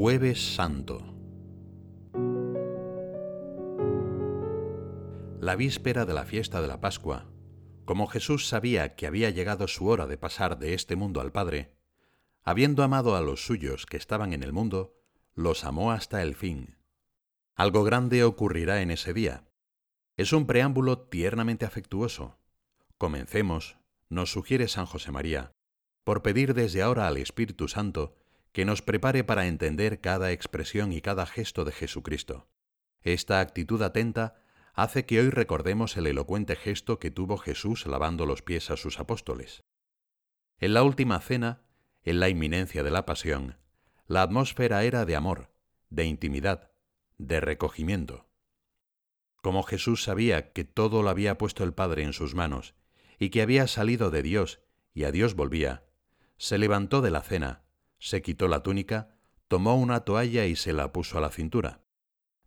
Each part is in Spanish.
Jueves Santo. La víspera de la fiesta de la Pascua, como Jesús sabía que había llegado su hora de pasar de este mundo al Padre, habiendo amado a los suyos que estaban en el mundo, los amó hasta el fin. Algo grande ocurrirá en ese día. Es un preámbulo tiernamente afectuoso. Comencemos, nos sugiere San José María, por pedir desde ahora al Espíritu Santo que nos prepare para entender cada expresión y cada gesto de Jesucristo. Esta actitud atenta hace que hoy recordemos el elocuente gesto que tuvo Jesús lavando los pies a sus apóstoles. En la última cena, en la inminencia de la pasión, la atmósfera era de amor, de intimidad, de recogimiento. Como Jesús sabía que todo lo había puesto el Padre en sus manos y que había salido de Dios y a Dios volvía, se levantó de la cena, se quitó la túnica, tomó una toalla y se la puso a la cintura.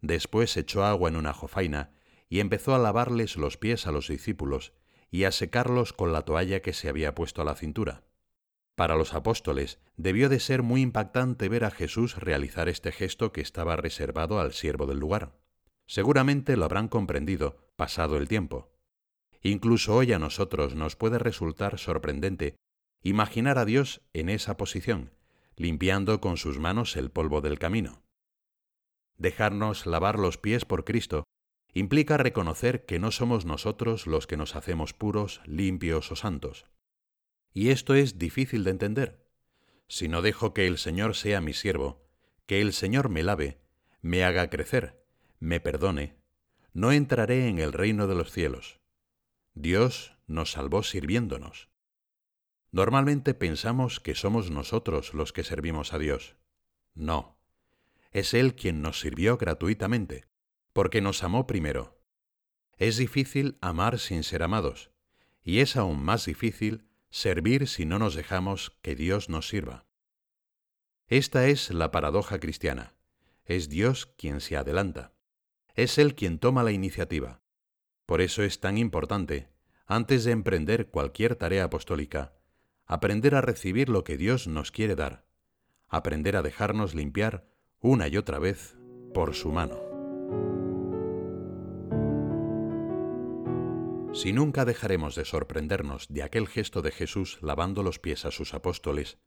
Después echó agua en una jofaina y empezó a lavarles los pies a los discípulos y a secarlos con la toalla que se había puesto a la cintura. Para los apóstoles debió de ser muy impactante ver a Jesús realizar este gesto que estaba reservado al siervo del lugar. Seguramente lo habrán comprendido, pasado el tiempo. Incluso hoy a nosotros nos puede resultar sorprendente imaginar a Dios en esa posición, limpiando con sus manos el polvo del camino. Dejarnos lavar los pies por Cristo implica reconocer que no somos nosotros los que nos hacemos puros, limpios o santos. Y esto es difícil de entender. Si no dejo que el Señor sea mi siervo, que el Señor me lave, me haga crecer, me perdone, no entraré en el reino de los cielos. Dios nos salvó sirviéndonos. Normalmente pensamos que somos nosotros los que servimos a Dios. No, es Él quien nos sirvió gratuitamente, porque nos amó primero. Es difícil amar sin ser amados, y es aún más difícil servir si no nos dejamos que Dios nos sirva. Esta es la paradoja cristiana. Es Dios quien se adelanta. Es Él quien toma la iniciativa. Por eso es tan importante, antes de emprender cualquier tarea apostólica, aprender a recibir lo que Dios nos quiere dar, aprender a dejarnos limpiar una y otra vez por su mano. Si nunca dejaremos de sorprendernos de aquel gesto de Jesús lavando los pies a sus apóstoles,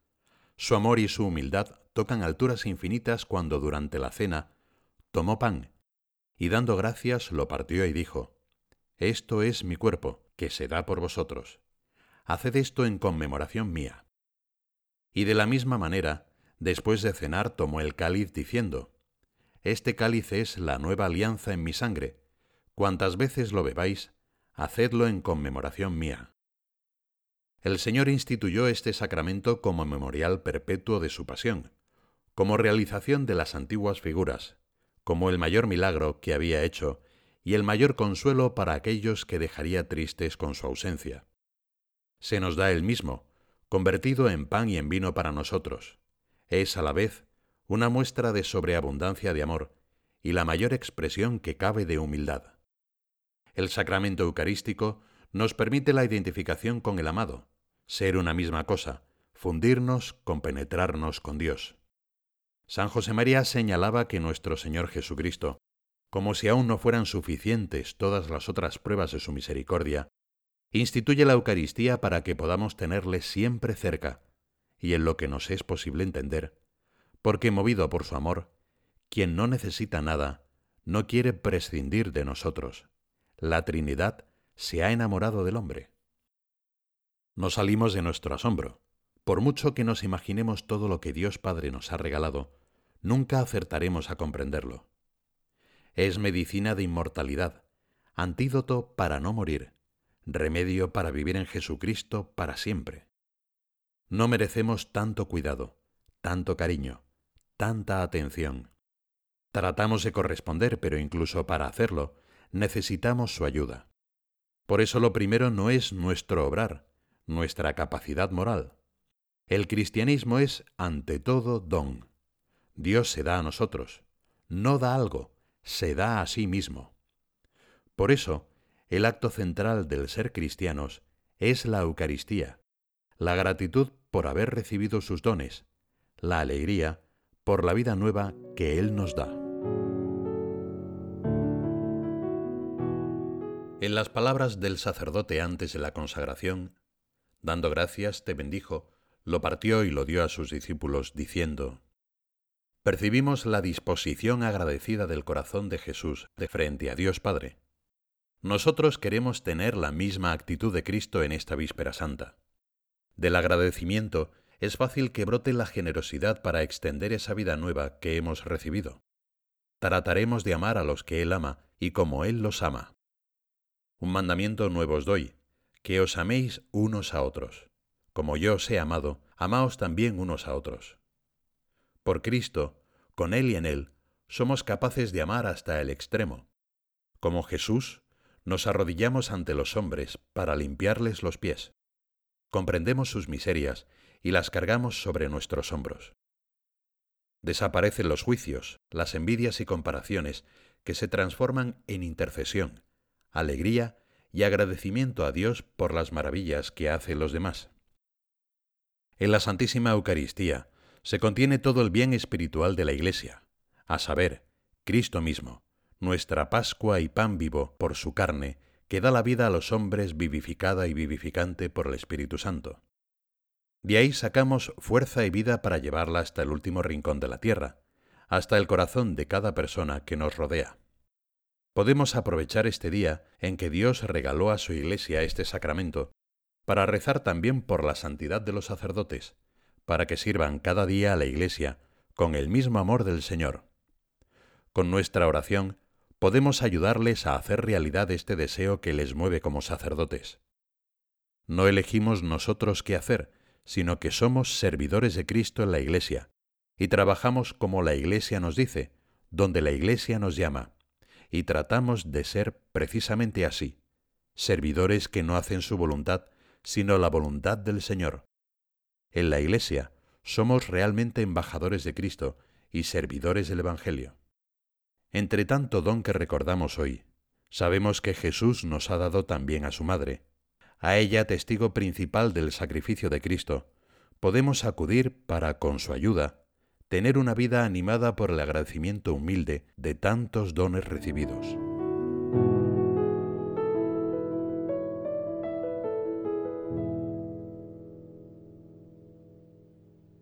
su amor y su humildad tocan alturas infinitas cuando durante la cena tomó pan y dando gracias lo partió y dijo, Esto es mi cuerpo, que se da por vosotros haced esto en conmemoración mía. Y de la misma manera, después de cenar tomó el cáliz diciendo, Este cáliz es la nueva alianza en mi sangre, cuantas veces lo bebáis, hacedlo en conmemoración mía. El Señor instituyó este sacramento como memorial perpetuo de su pasión, como realización de las antiguas figuras, como el mayor milagro que había hecho y el mayor consuelo para aquellos que dejaría tristes con su ausencia se nos da el mismo, convertido en pan y en vino para nosotros. Es a la vez una muestra de sobreabundancia de amor y la mayor expresión que cabe de humildad. El sacramento eucarístico nos permite la identificación con el amado, ser una misma cosa, fundirnos, compenetrarnos con Dios. San José María señalaba que nuestro Señor Jesucristo, como si aún no fueran suficientes todas las otras pruebas de su misericordia, instituye la Eucaristía para que podamos tenerle siempre cerca, y en lo que nos es posible entender, porque movido por su amor, quien no necesita nada, no quiere prescindir de nosotros. La Trinidad se ha enamorado del hombre. No salimos de nuestro asombro. Por mucho que nos imaginemos todo lo que Dios Padre nos ha regalado, nunca acertaremos a comprenderlo. Es medicina de inmortalidad, antídoto para no morir, remedio para vivir en Jesucristo para siempre. No merecemos tanto cuidado, tanto cariño, tanta atención. Tratamos de corresponder, pero incluso para hacerlo, necesitamos su ayuda. Por eso lo primero no es nuestro obrar, nuestra capacidad moral. El cristianismo es, ante todo, don. Dios se da a nosotros, no da algo, se da a sí mismo. Por eso, el acto central del ser cristianos es la Eucaristía, la gratitud por haber recibido sus dones, la alegría por la vida nueva que Él nos da. En las palabras del sacerdote antes de la consagración, dando gracias, te bendijo, lo partió y lo dio a sus discípulos, diciendo, Percibimos la disposición agradecida del corazón de Jesús de frente a Dios Padre. Nosotros queremos tener la misma actitud de Cristo en esta víspera santa. Del agradecimiento es fácil que brote la generosidad para extender esa vida nueva que hemos recibido. Trataremos de amar a los que Él ama y como Él los ama. Un mandamiento nuevo os doy, que os améis unos a otros. Como yo os he amado, amaos también unos a otros. Por Cristo, con Él y en Él, somos capaces de amar hasta el extremo. Como Jesús, nos arrodillamos ante los hombres para limpiarles los pies. Comprendemos sus miserias y las cargamos sobre nuestros hombros. Desaparecen los juicios, las envidias y comparaciones que se transforman en intercesión, alegría y agradecimiento a Dios por las maravillas que hace los demás. En la Santísima Eucaristía se contiene todo el bien espiritual de la Iglesia, a saber, Cristo mismo, nuestra Pascua y pan vivo por su carne, que da la vida a los hombres vivificada y vivificante por el Espíritu Santo. De ahí sacamos fuerza y vida para llevarla hasta el último rincón de la tierra, hasta el corazón de cada persona que nos rodea. Podemos aprovechar este día en que Dios regaló a su Iglesia este sacramento para rezar también por la santidad de los sacerdotes, para que sirvan cada día a la Iglesia con el mismo amor del Señor. Con nuestra oración podemos ayudarles a hacer realidad este deseo que les mueve como sacerdotes. No elegimos nosotros qué hacer, sino que somos servidores de Cristo en la Iglesia, y trabajamos como la Iglesia nos dice, donde la Iglesia nos llama, y tratamos de ser precisamente así, servidores que no hacen su voluntad, sino la voluntad del Señor. En la Iglesia somos realmente embajadores de Cristo y servidores del Evangelio. Entre tanto don que recordamos hoy, sabemos que Jesús nos ha dado también a su Madre, a ella testigo principal del sacrificio de Cristo, podemos acudir para, con su ayuda, tener una vida animada por el agradecimiento humilde de tantos dones recibidos.